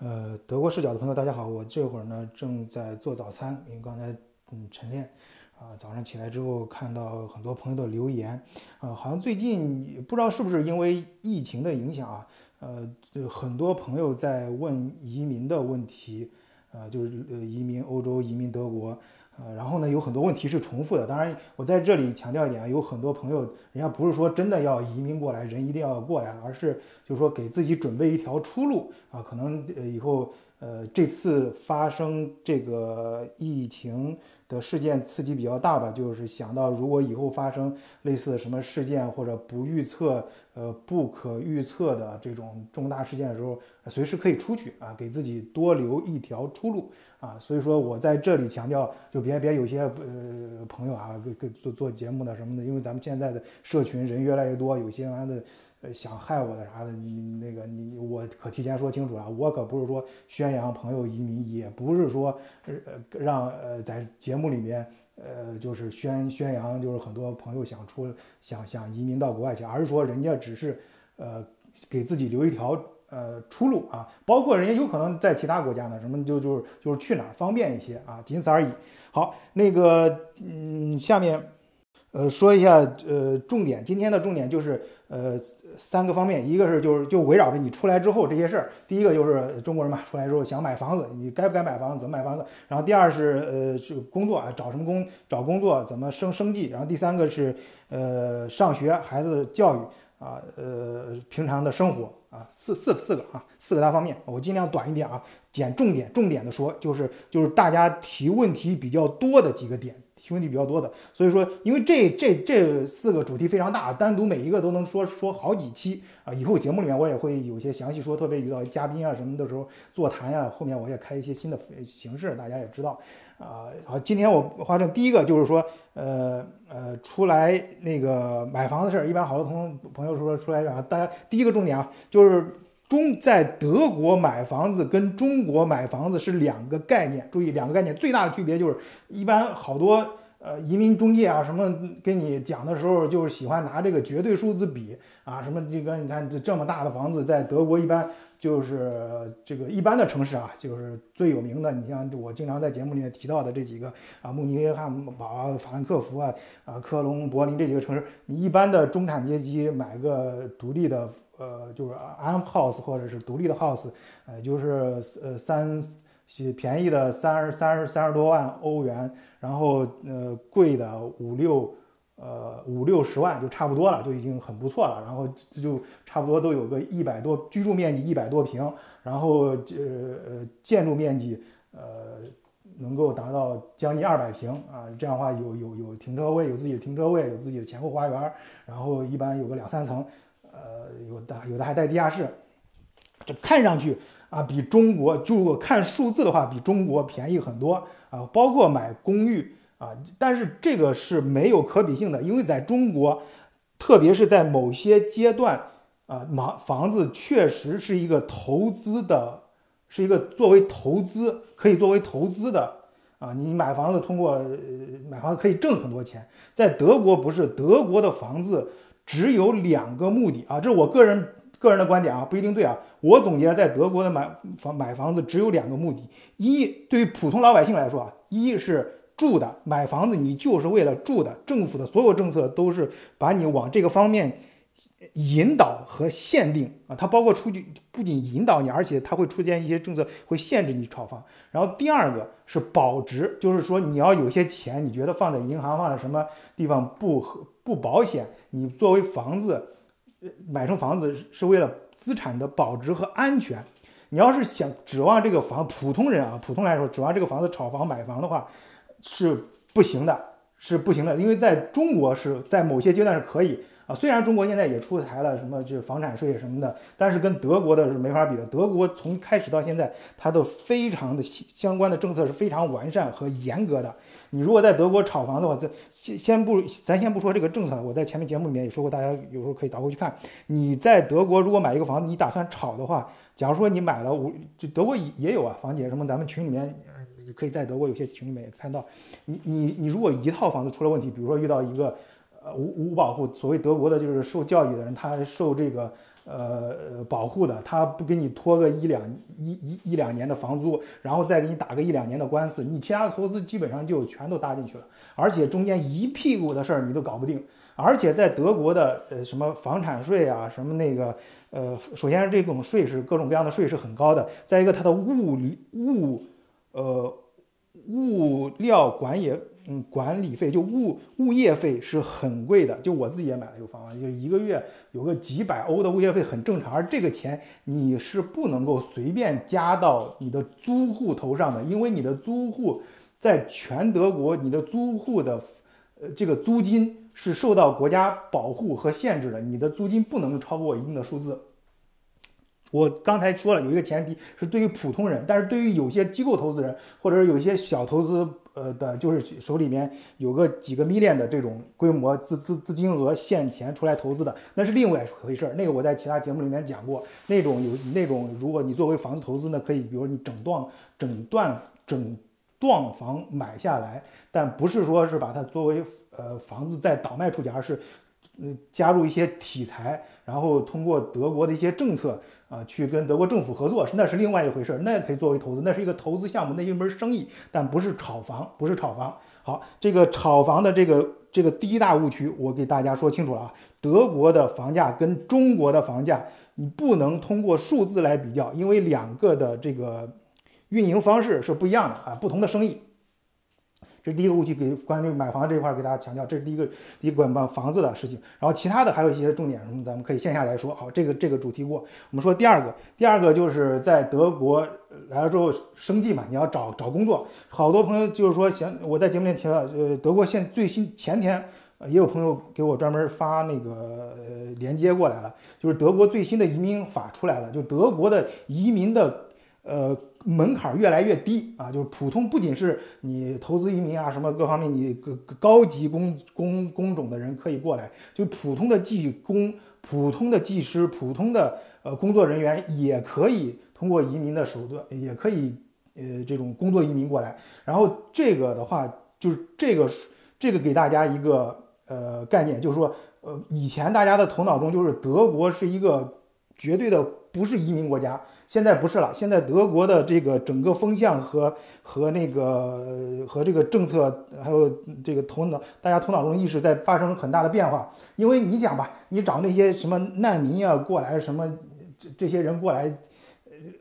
呃，德国视角的朋友，大家好，我这会儿呢正在做早餐，因为刚才嗯晨练，啊，早上起来之后看到很多朋友的留言，啊，好像最近不知道是不是因为疫情的影响啊，呃，很多朋友在问移民的问题，啊，就是呃移民欧洲、移民德国。呃，然后呢，有很多问题是重复的。当然，我在这里强调一点啊，有很多朋友，人家不是说真的要移民过来，人一定要过来，而是就是说给自己准备一条出路啊。可能呃以后呃这次发生这个疫情的事件刺激比较大吧，就是想到如果以后发生类似什么事件或者不预测呃不可预测的这种重大事件的时候，随时可以出去啊，给自己多留一条出路。啊，所以说我在这里强调，就别别有些呃朋友啊，跟做做节目的什么的，因为咱们现在的社群人越来越多，有些完的呃想害我的啥的，你那个你我可提前说清楚了，我可不是说宣扬朋友移民，也不是说呃让呃在节目里面呃就是宣宣扬就是很多朋友想出想想移民到国外去，而是说人家只是呃给自己留一条。呃，出路啊，包括人家有可能在其他国家呢，什么就就是就是去哪儿方便一些啊，仅此而已。好，那个嗯，下面呃说一下呃重点，今天的重点就是呃三个方面，一个是就是就围绕着你出来之后这些事儿，第一个就是中国人嘛，出来之后想买房子，你该不该买房子，怎么买房子？然后第二是呃是工作啊，找什么工找工作，怎么生生计？然后第三个是呃上学孩子教育啊，呃平常的生活。啊，四四四个啊，四个大方面，我尽量短一点啊，捡重点，重点的说，就是就是大家提问题比较多的几个点，提问题比较多的，所以说，因为这这这四个主题非常大，单独每一个都能说说好几期啊，以后节目里面我也会有些详细说，特别遇到嘉宾啊什么的时候座谈呀，后面我也开一些新的形式，大家也知道。啊，好，今天我划成第一个就是说，呃呃，出来那个买房的事儿，一般好多同朋友说出来啊，大家第一个重点啊，就是中在德国买房子跟中国买房子是两个概念，注意两个概念最大的区别就是，一般好多呃移民中介啊什么跟你讲的时候，就是喜欢拿这个绝对数字比啊，什么这个你看这这么大的房子在德国一般。就是这个一般的城市啊，就是最有名的。你像我经常在节目里面提到的这几个啊，慕尼黑、汉堡啊、法兰克福啊、啊科隆、柏林这几个城市，你一般的中产阶级买个独立的呃，就是 am house 或者是独立的 house，呃，就是呃三便宜的三十三十三十多万欧元，然后呃贵的五六。呃，五六十万就差不多了，就已经很不错了。然后就差不多都有个一百多，居住面积一百多平，然后呃呃建筑面积呃能够达到将近二百平啊。这样的话有有有停车位，有自己的停车位，有自己的前后花园，然后一般有个两三层，有的有的还带地下室。这看上去啊，比中国就如果看数字的话，比中国便宜很多啊，包括买公寓。啊，但是这个是没有可比性的，因为在中国，特别是在某些阶段，啊，房房子确实是一个投资的，是一个作为投资可以作为投资的啊。你买房子通过买房子可以挣很多钱，在德国不是，德国的房子只有两个目的啊，这是我个人个人的观点啊，不一定对啊。我总结在德国的买房买房子只有两个目的，一对于普通老百姓来说啊，一是。住的买房子，你就是为了住的。政府的所有政策都是把你往这个方面引导和限定啊，它包括出去不仅引导你，而且它会出现一些政策会限制你炒房。然后第二个是保值，就是说你要有些钱，你觉得放在银行放在什么地方不不保险，你作为房子买成房子是为了资产的保值和安全。你要是想指望这个房，普通人啊，普通来说指望这个房子炒房买房的话。是不行的，是不行的，因为在中国是在某些阶段是可以啊。虽然中国现在也出台了什么就是房产税什么的，但是跟德国的是没法比的。德国从开始到现在，它都非常的相关的政策是非常完善和严格的。你如果在德国炒房的话，这先先不咱先不说这个政策，我在前面节目里面也说过，大家有时候可以倒回去看。你在德国如果买一个房子，你打算炒的话，假如说你买了五，就德国也也有啊，房姐什么，咱们群里面。你可以在德国有些群里面也看到，你你你如果一套房子出了问题，比如说遇到一个呃无无保护，所谓德国的就是受教育的人，他受这个呃保护的，他不给你拖个一两一一一两年的房租，然后再给你打个一两年的官司，你其他的投资基本上就全都搭进去了，而且中间一屁股的事儿你都搞不定。而且在德国的呃什么房产税啊，什么那个呃，首先是这种税是各种各样的税是很高的，再一个它的物物呃物料管也嗯管理费就物物业费是很贵的，就我自己也买了一个房，就是一个月有个几百欧的物业费很正常，而这个钱你是不能够随便加到你的租户头上的，因为你的租户在全德国你的租户的呃这个租金。是受到国家保护和限制的，你的租金不能超过一定的数字。我刚才说了，有一个前提是对于普通人，但是对于有些机构投资人或者是有些小投资，呃的，就是手里面有个几个 million 的这种规模资资资金额现钱出来投资的，那是另外一回事儿。那个我在其他节目里面讲过，那种有那种，如果你作为房子投资呢，可以，比如你整段整段整段房买下来，但不是说是把它作为。呃，房子再倒卖出去，而是，嗯，加入一些题材，然后通过德国的一些政策啊，去跟德国政府合作，那是另外一回事儿，那可以作为投资，那是一个投资项目，那一门生意，但不是炒房，不是炒房。好，这个炒房的这个这个第一大误区，我给大家说清楚了啊，德国的房价跟中国的房价，你不能通过数字来比较，因为两个的这个运营方式是不一样的啊，不同的生意。这是第一个误区，给关于买房这一块给大家强调，这是第一个第一个买房子的事情。然后其他的还有一些重点，什么咱们可以线下来说。好，这个这个主题过。我们说第二个，第二个就是在德国来了之后生计嘛，你要找找工作。好多朋友就是说，想我在节目里提了，呃，德国现最新前天也有朋友给我专门发那个呃连接过来了，就是德国最新的移民法出来了，就德国的移民的呃。门槛越来越低啊，就是普通，不仅是你投资移民啊，什么各方面，你高高级工工工种的人可以过来，就普通的技工、普通的技师、普通的呃工作人员也可以通过移民的手段，也可以呃这种工作移民过来。然后这个的话，就是这个这个给大家一个呃概念，就是说呃以前大家的头脑中就是德国是一个绝对的不是移民国家。现在不是了，现在德国的这个整个风向和和那个和这个政策，还有这个头脑，大家头脑中意识在发生很大的变化。因为你想吧，你找那些什么难民啊过来，什么这这些人过来，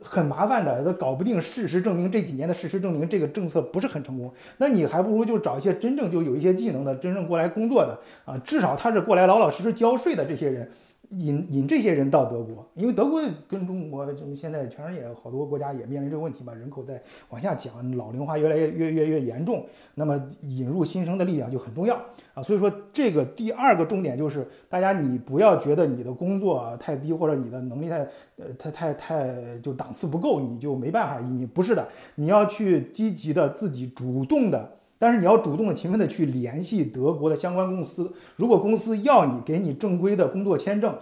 很麻烦的，都搞不定。事实证明，这几年的事实证明，这个政策不是很成功。那你还不如就找一些真正就有一些技能的，真正过来工作的啊，至少他是过来老老实实交税的这些人。引引这些人到德国，因为德国跟中国就是现在全世界好多国家也面临这个问题嘛，人口在往下降，老龄化越来越越越越严重，那么引入新生的力量就很重要啊。所以说这个第二个重点就是，大家你不要觉得你的工作太低或者你的能力太呃太太太就档次不够，你就没办法移民，不是的，你要去积极的自己主动的。但是你要主动的、勤奋的去联系德国的相关公司。如果公司要你给你正规的工作签证，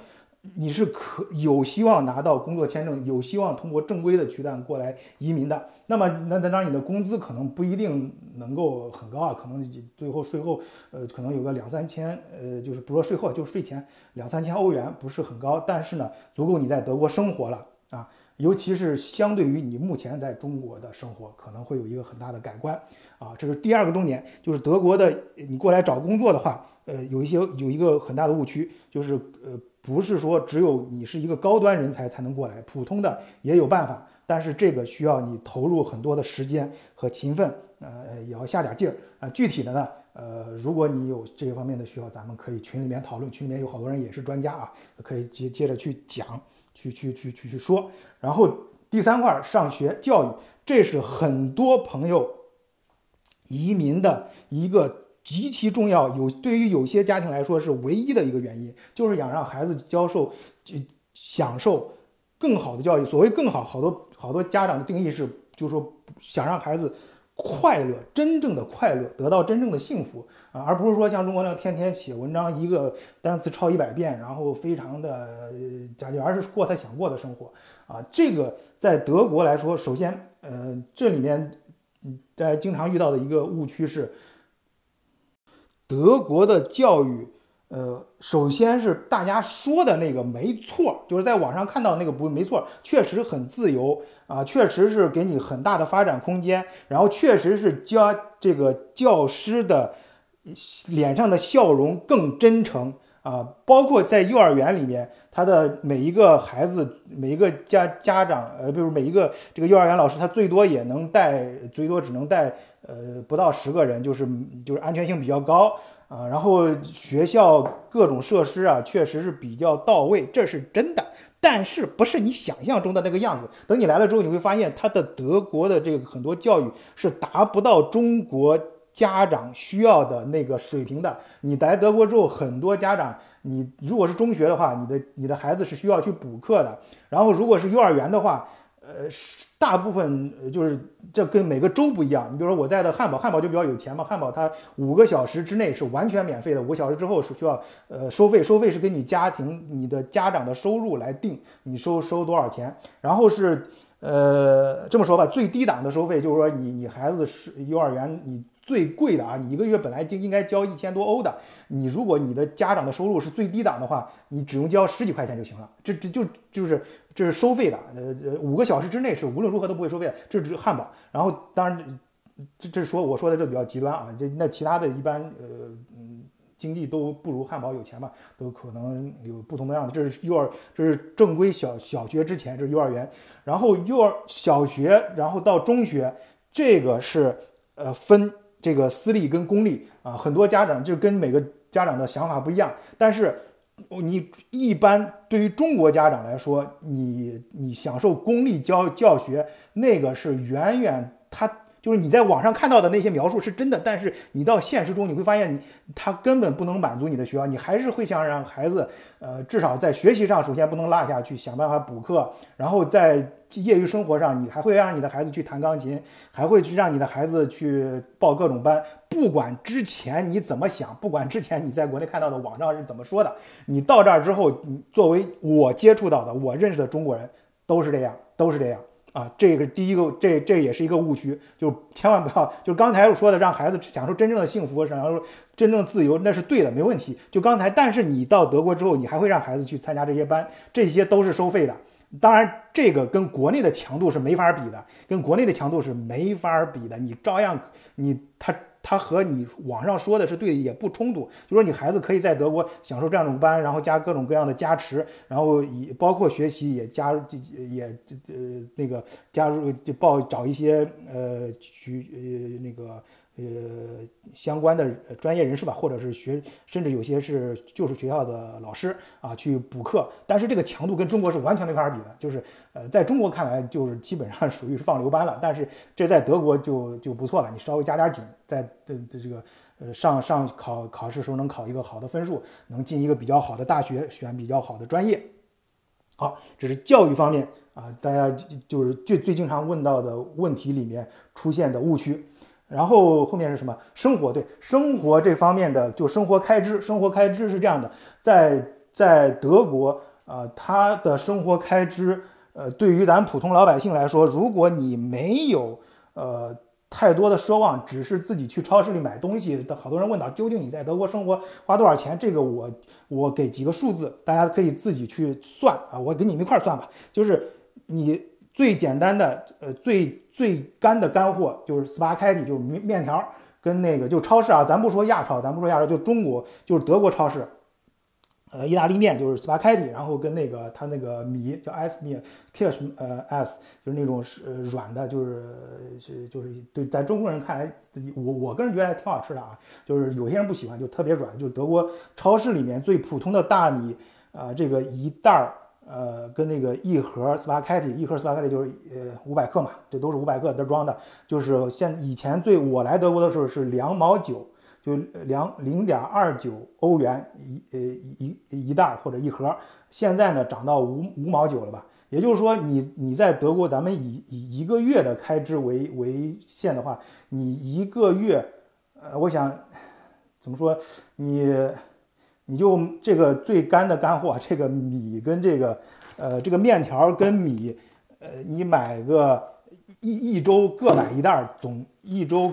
你是可有希望拿到工作签证，有希望通过正规的渠道过来移民的。那么，那当然你的工资可能不一定能够很高啊，可能最后税后，呃，可能有个两三千，呃，就是不说税后，就税前两三千欧元，不是很高。但是呢，足够你在德国生活了啊，尤其是相对于你目前在中国的生活，可能会有一个很大的改观。啊，这是第二个重点，就是德国的，你过来找工作的话，呃，有一些有一个很大的误区，就是呃，不是说只有你是一个高端人才才能过来，普通的也有办法，但是这个需要你投入很多的时间和勤奋，呃，也要下点劲儿啊。具体的呢，呃，如果你有这方面的需要，咱们可以群里面讨论，群里面有好多人也是专家啊，可以接接着去讲，去去去去去说。然后第三块，上学教育，这是很多朋友。移民的一个极其重要，有对于有些家庭来说是唯一的一个原因，就是想让孩子教授就享受更好的教育。所谓更好，好多好多家长的定义是，就是说想让孩子快乐，真正的快乐，得到真正的幸福啊，而不是说像中国那样天天写文章，一个单词抄一百遍，然后非常的讲究，而是过他想过的生活啊。这个在德国来说，首先，呃，这里面。大家经常遇到的一个误区是，德国的教育呃，首先是大家说的那个没错，就是在网上看到那个不没错，确实很自由啊，确实是给你很大的发展空间，然后确实是教这个教师的脸上的笑容更真诚。啊，包括在幼儿园里面，他的每一个孩子，每一个家家长，呃，比如每一个这个幼儿园老师，他最多也能带，最多只能带呃不到十个人，就是就是安全性比较高。啊，然后学校各种设施啊，确实是比较到位，这是真的。但是不是你想象中的那个样子。等你来了之后，你会发现他的德国的这个很多教育是达不到中国家长需要的那个水平的。你来德国之后，很多家长，你如果是中学的话，你的你的孩子是需要去补课的。然后如果是幼儿园的话，呃，大部分就是这跟每个州不一样。你比如说我在的汉堡，汉堡就比较有钱嘛。汉堡它五个小时之内是完全免费的，五个小时之后是需要呃收费，收费是根据家庭你的家长的收入来定，你收收多少钱。然后是呃这么说吧，最低档的收费就是说你你孩子是幼儿园你最贵的啊，你一个月本来就应该交一千多欧的，你如果你的家长的收入是最低档的话，你只用交十几块钱就行了。这这就就是。这是收费的，呃呃，五个小时之内是无论如何都不会收费的。这是汉堡，然后当然，这这是说我说的这比较极端啊。这那其他的一般，呃嗯，经济都不如汉堡有钱嘛，都可能有不同的样子。这是幼儿，这是正规小小学之前，这是幼儿园，然后幼儿小学，然后到中学，这个是呃分这个私立跟公立啊。很多家长就跟每个家长的想法不一样，但是。你一般对于中国家长来说，你你享受公立教教学，那个是远远他就是你在网上看到的那些描述是真的，但是你到现实中你会发现，他根本不能满足你的需要，你还是会想让孩子，呃，至少在学习上首先不能落下去，想办法补课，然后在。业余生活上，你还会让你的孩子去弹钢琴，还会去让你的孩子去报各种班。不管之前你怎么想，不管之前你在国内看到的网上是怎么说的，你到这儿之后，你作为我接触到的、我认识的中国人，都是这样，都是这样啊。这个第一个，这这也是一个误区，就千万不要，就刚才我说的，让孩子享受真正的幸福，享受真正自由，那是对的，没问题。就刚才，但是你到德国之后，你还会让孩子去参加这些班，这些都是收费的。当然，这个跟国内的强度是没法比的，跟国内的强度是没法比的。你照样，你他他和你网上说的是对，也不冲突。就说你孩子可以在德国享受这样种班，然后加各种各样的加持，然后也包括学习也加入也呃那个加入就报找一些呃去呃那个。呃，相关的专业人士吧，或者是学，甚至有些是就是学校的老师啊，去补课。但是这个强度跟中国是完全没法比的，就是呃，在中国看来就是基本上 属于是放牛班了。但是这在德国就就不错了，你稍微加点紧，在的的这个呃上上考考试时候能考一个好的分数，能进一个比较好的大学，选比较好的专业。好，这是教育方面啊，大家就是最最经常问到的问题里面出现的误区。然后后面是什么？生活对生活这方面的，就生活开支。生活开支是这样的，在在德国，呃，他的生活开支，呃，对于咱普通老百姓来说，如果你没有呃太多的奢望，只是自己去超市里买东西，好多人问到究竟你在德国生活花多少钱？这个我我给几个数字，大家可以自己去算啊，我给你们一块算吧，就是你。最简单的，呃，最最干的干货就是斯巴开蒂，就是面面条，跟那个就超市啊，咱不说亚超，咱不说亚超，就中国就是德国超市，呃，意大利面就是斯巴开蒂，然后跟那个它那个米叫 S 米 k i s h 呃 S，就是那种是软的，就是是就是对，在中国人看来，我我个人觉得还挺好吃的啊，就是有些人不喜欢，就特别软，就是德国超市里面最普通的大米，啊，这个一袋儿。呃，跟那个一盒斯巴开蒂，一盒斯巴开蒂就是呃五百克嘛，这都是五百克的装的。就是现以前最我来德国的时候是两毛九，就两零点二九欧元一呃一一袋或者一盒。现在呢涨到五五毛九了吧？也就是说，你你在德国，咱们以以一个月的开支为为限的话，你一个月，呃，我想怎么说你？你就这个最干的干货，这个米跟这个，呃，这个面条跟米，呃，你买个一一周各买一袋，总一周，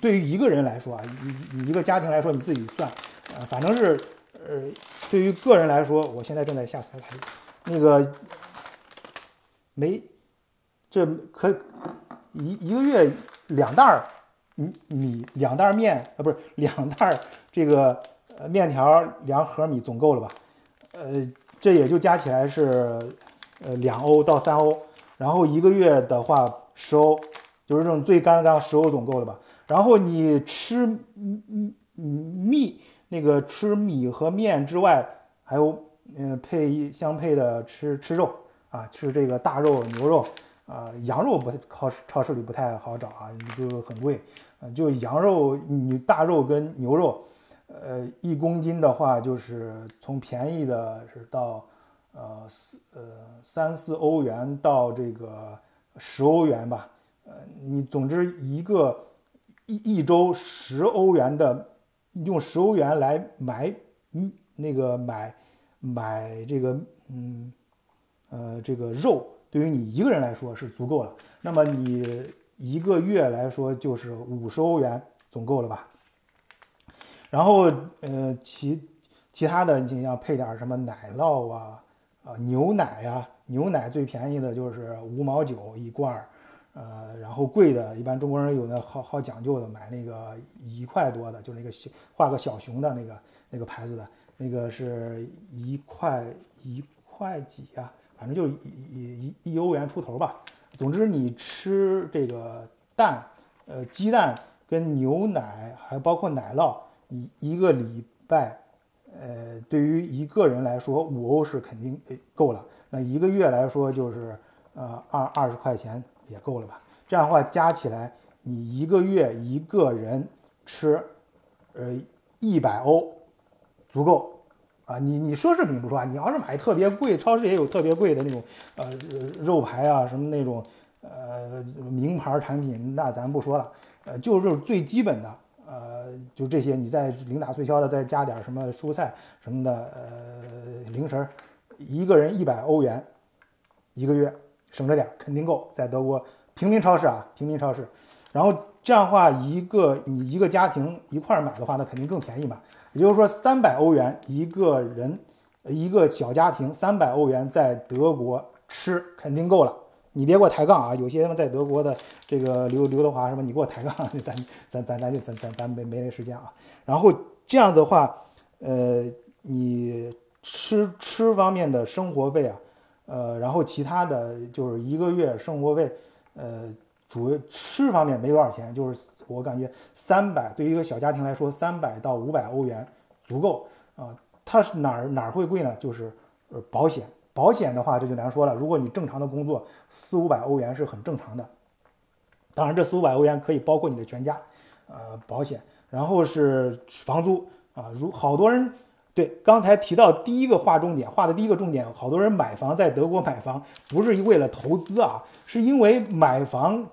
对于一个人来说啊，你你一个家庭来说，你自己算，呃，反正是，呃，对于个人来说，我现在正在下载台，那个没，这可一一个月两袋儿米米，两袋面啊，不是两袋这个呃面条，两盒米总够了吧？呃，这也就加起来是呃两欧到三欧，然后一个月的话十欧，就是这种最干的干十欧总够了吧？然后你吃嗯嗯嗯米那个吃米和面之外，还有嗯配相配的吃吃肉啊，吃这个大肉牛肉啊，羊肉不太超超市里不太好找啊，就很贵啊，就羊肉你大肉跟牛肉。呃，一公斤的话，就是从便宜的是到呃四呃三四欧元到这个十欧元吧。呃，你总之一个一一周十欧元的，用十欧元来买嗯那个买买这个嗯呃这个肉，对于你一个人来说是足够了。那么你一个月来说就是五十欧元总够了吧？然后，呃，其其他的你像配点什么奶酪啊，啊牛奶呀，牛奶最便宜的就是五毛九一罐儿，呃，然后贵的，一般中国人有那好好讲究的，买那个一块多的，就是那个小画个小熊的那个那个牌子的，那个是一块一块几呀，反正就一一一一欧元出头吧。总之，你吃这个蛋，呃，鸡蛋跟牛奶，还包括奶酪。一一个礼拜，呃，对于一个人来说，五欧是肯定够了。那一个月来说，就是呃二二十块钱也够了吧？这样的话加起来，你一个月一个人吃，呃一百欧足够啊。你你奢侈品不说啊，你要是买特别贵，超市也有特别贵的那种呃肉排啊，什么那种呃名牌产品，那咱不说了，呃就是最基本的。呃，就这些，你再零打碎敲的再加点什么蔬菜什么的，呃，零食，一个人一百欧元，一个月省着点，肯定够。在德国平民超市啊，平民超市，然后这样的话，一个你一个家庭一块买的话，那肯定更便宜嘛。也就是说，三百欧元一个人，一个小家庭三百欧元在德国吃肯定够了。你别给我抬杠啊！有些人在德国的这个刘刘德华什么，你给我抬杠，咱咱咱咱就咱咱咱没没那时间啊。然后这样子的话，呃，你吃吃方面的生活费啊，呃，然后其他的就是一个月生活费，呃，主吃方面没多少钱，就是我感觉三百对于一个小家庭来说，三百到五百欧元足够啊。它是哪儿哪儿会贵呢？就是呃保险。保险的话，这就难说了。如果你正常的工作，四五百欧元是很正常的。当然，这四五百欧元可以包括你的全家，呃，保险。然后是房租啊，如好多人对刚才提到第一个划重点，划的第一个重点，好多人买房在德国买房不是为了投资啊，是因为买房。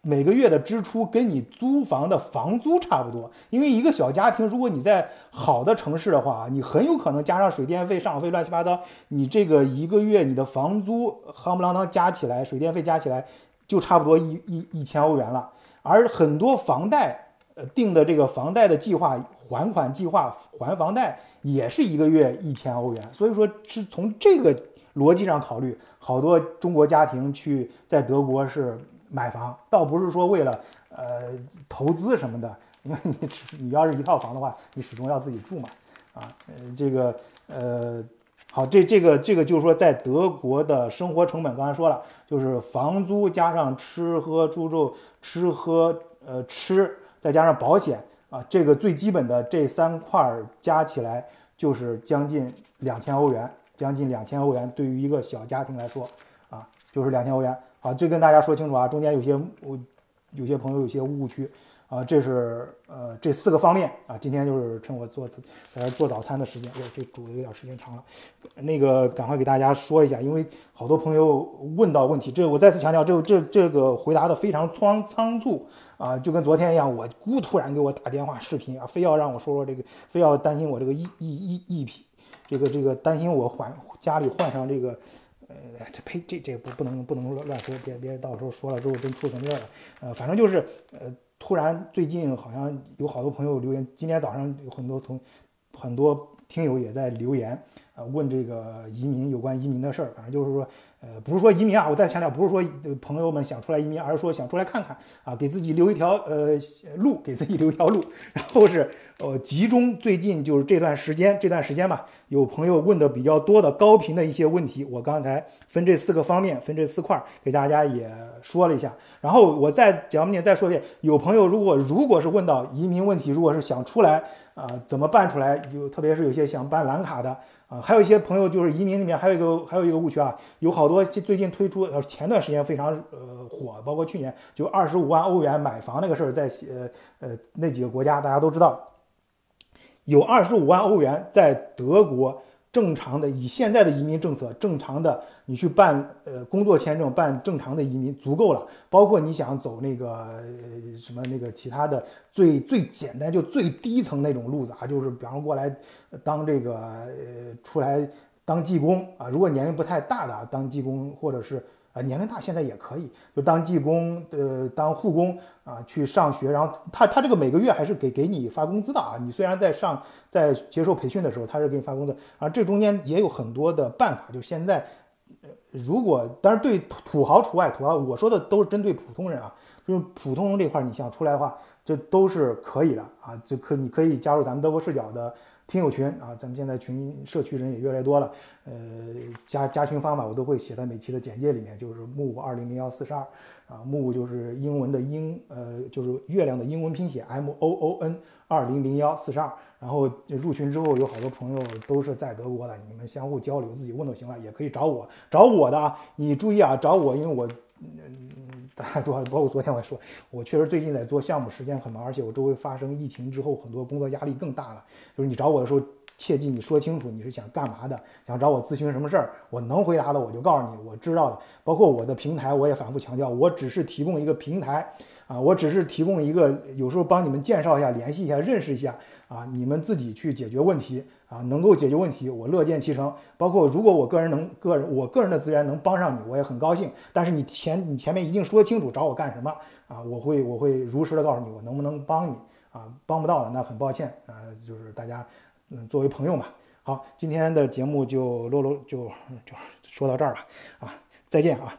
每个月的支出跟你租房的房租差不多，因为一个小家庭，如果你在好的城市的话，你很有可能加上水电费、上网费乱七八糟，你这个一个月你的房租夯不啷当加起来，水电费加起来就差不多一一一千欧元了。而很多房贷呃定的这个房贷的计划还款计划还房贷也是一个月一千欧元，所以说是从这个逻辑上考虑，好多中国家庭去在德国是。买房倒不是说为了呃投资什么的，因为你你要是一套房的话，你始终要自己住嘛，啊，呃这个呃好，这这个这个就是说在德国的生活成本，刚才说了，就是房租加上吃喝住住吃喝呃吃，再加上保险啊，这个最基本的这三块加起来就是将近两千欧元，将近两千欧元对于一个小家庭来说啊，就是两千欧元。好，就跟大家说清楚啊，中间有些我有些朋友有些误区啊，这是呃这四个方面啊，今天就是趁我做在这做早餐的时间，哟，这煮的有点时间长了，那个赶快给大家说一下，因为好多朋友问到问题，这我再次强调，这这这个回答的非常仓仓促啊，就跟昨天一样，我姑突然给我打电话视频啊，非要让我说说这个，非要担心我这个一一一一批，这个这个担心我换家里换上这个。呃，这呸，这这不不能不能乱乱说，别别到时候说了之后真出什么事儿了。呃，反正就是呃，突然最近好像有好多朋友留言，今天早上有很多同很多听友也在留言啊，问这个移民有关移民的事儿，反正就是说。呃，不是说移民啊，我再强调，不是说朋友们想出来移民，而是说想出来看看啊，给自己留一条呃路，给自己留一条路。然后是呃，集中最近就是这段时间，这段时间吧，有朋友问的比较多的高频的一些问题，我刚才分这四个方面，分这四块给大家也说了一下。然后我再讲面再说一遍，有朋友如果如果是问到移民问题，如果是想出来啊，怎么办出来？有特别是有些想办蓝卡的。啊，还有一些朋友就是移民里面还有一个 还有一个误区啊，有好多最近推出呃前段时间非常呃火，包括去年就二十五万欧元买房那个事儿，在呃呃那几个国家大家都知道，有二十五万欧元在德国。正常的，以现在的移民政策，正常的你去办呃工作签证，办正常的移民足够了。包括你想走那个什么那个其他的最最简单就最低层那种路子啊，就是比方过来当这个呃出来当技工啊，如果年龄不太大的当技工，或者是。啊，年龄大现在也可以，就当技工，呃，当护工啊，去上学，然后他他这个每个月还是给给你发工资的啊。你虽然在上在接受培训的时候，他是给你发工资啊。这中间也有很多的办法，就现在，如果当然对土豪除外，土豪我说的都是针对普通人啊，就是普通人这块你想出来的话，这都是可以的啊，就可你可以加入咱们德国视角的。听友群啊，咱们现在群社区人也越来越多了。呃，加加群方法我都会写在每期的简介里面，就是木二零零幺四十二啊木就是英文的英，呃，就是月亮的英文拼写 m o o n 二零零幺四十二。然后入群之后，有好多朋友都是在德国的，你们相互交流，自己问就行了，也可以找我，找我的啊，你注意啊，找我，因为我。嗯，大家主要包括昨天我也说，我确实最近在做项目，时间很忙，而且我周围发生疫情之后，很多工作压力更大了。就是你找我的时候，切记你说清楚你是想干嘛的，想找我咨询什么事儿，我能回答的我就告诉你，我知道的。包括我的平台，我也反复强调，我只是提供一个平台啊，我只是提供一个，有时候帮你们介绍一下，联系一下，认识一下啊，你们自己去解决问题。啊，能够解决问题，我乐见其成。包括如果我个人能个人我个人的资源能帮上你，我也很高兴。但是你前你前面一定说清楚找我干什么啊？我会我会如实的告诉你我能不能帮你啊？帮不到了那很抱歉啊，就是大家嗯作为朋友嘛。好，今天的节目就啰啰就就说到这儿吧啊，再见啊。